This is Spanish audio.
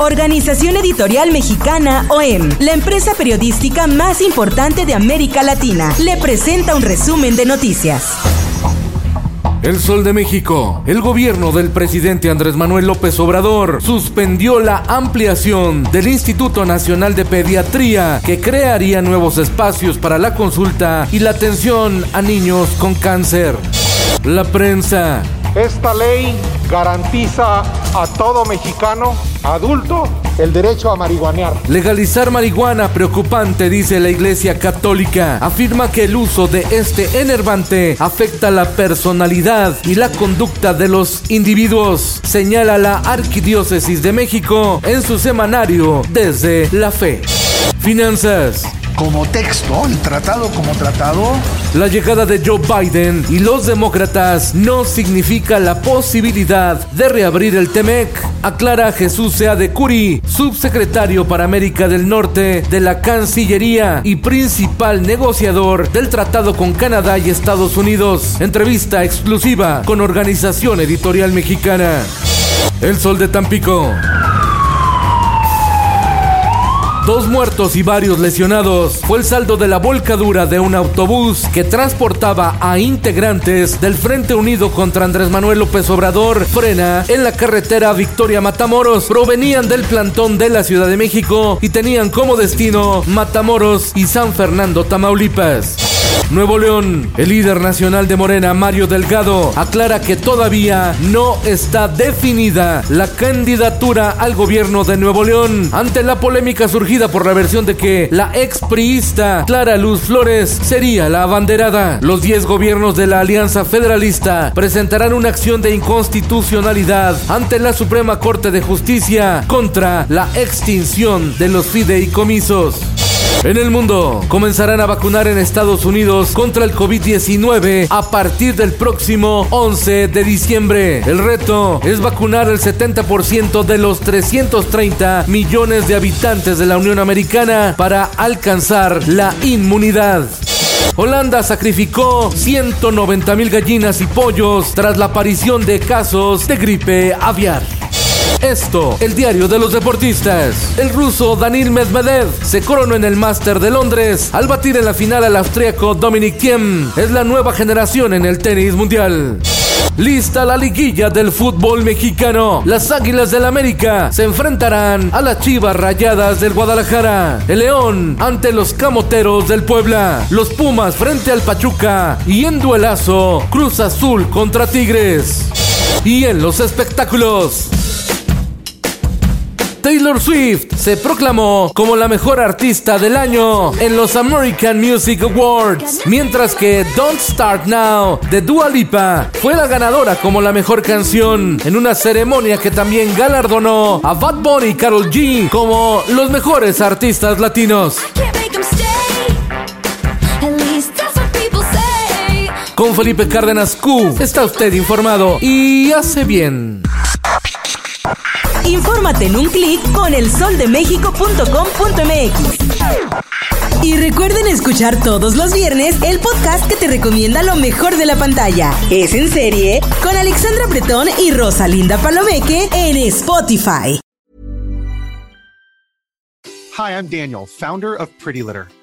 Organización Editorial Mexicana OEM, la empresa periodística más importante de América Latina, le presenta un resumen de noticias. El Sol de México. El gobierno del presidente Andrés Manuel López Obrador suspendió la ampliación del Instituto Nacional de Pediatría que crearía nuevos espacios para la consulta y la atención a niños con cáncer. La prensa. Esta ley garantiza a todo mexicano adulto el derecho a marihuanear. Legalizar marihuana preocupante, dice la Iglesia Católica. Afirma que el uso de este enervante afecta la personalidad y la conducta de los individuos, señala la Arquidiócesis de México en su semanario Desde la Fe. Finanzas como texto, el tratado como tratado. La llegada de Joe Biden y los demócratas no significa la posibilidad de reabrir el TEMEC, aclara Jesús Sea de Curi, subsecretario para América del Norte de la Cancillería y principal negociador del tratado con Canadá y Estados Unidos. Entrevista exclusiva con Organización Editorial Mexicana. El Sol de Tampico. Dos muertos y varios lesionados fue el saldo de la volcadura de un autobús que transportaba a integrantes del Frente Unido contra Andrés Manuel López Obrador. Frena en la carretera Victoria Matamoros. Provenían del plantón de la Ciudad de México y tenían como destino Matamoros y San Fernando, Tamaulipas. Nuevo León, el líder nacional de Morena, Mario Delgado, aclara que todavía no está definida la candidatura al gobierno de Nuevo León ante la polémica surgida por la versión de que la expriista Clara Luz Flores sería la abanderada. Los 10 gobiernos de la Alianza Federalista presentarán una acción de inconstitucionalidad ante la Suprema Corte de Justicia contra la extinción de los fideicomisos. En el mundo, comenzarán a vacunar en Estados Unidos contra el COVID-19 a partir del próximo 11 de diciembre. El reto es vacunar el 70% de los 330 millones de habitantes de la Unión Americana para alcanzar la inmunidad. Holanda sacrificó 190 mil gallinas y pollos tras la aparición de casos de gripe aviar. Esto, el diario de los deportistas. El ruso Danil Medvedev se coronó en el Master de Londres al batir en la final al austríaco Dominic Thiem. Es la nueva generación en el tenis mundial. Lista la liguilla del fútbol mexicano. Las Águilas del América se enfrentarán a las Chivas Rayadas del Guadalajara. El León ante los Camoteros del Puebla. Los Pumas frente al Pachuca. Y en duelazo, Cruz Azul contra Tigres. Y en los espectáculos. Taylor Swift se proclamó como la mejor artista del año en los American Music Awards, mientras que Don't Start Now de Dua Lipa fue la ganadora como la mejor canción en una ceremonia que también galardonó a Bad Bunny y Karol G como los mejores artistas latinos. Con Felipe Cárdenas Q está usted informado y hace bien. Infórmate en un clic con elsoldemexico.com.mx. Y recuerden escuchar todos los viernes el podcast que te recomienda lo mejor de la pantalla. Es en serie con Alexandra Bretón y Rosalinda Palomeque en Spotify. Hi, I'm Daniel, founder of Pretty Litter.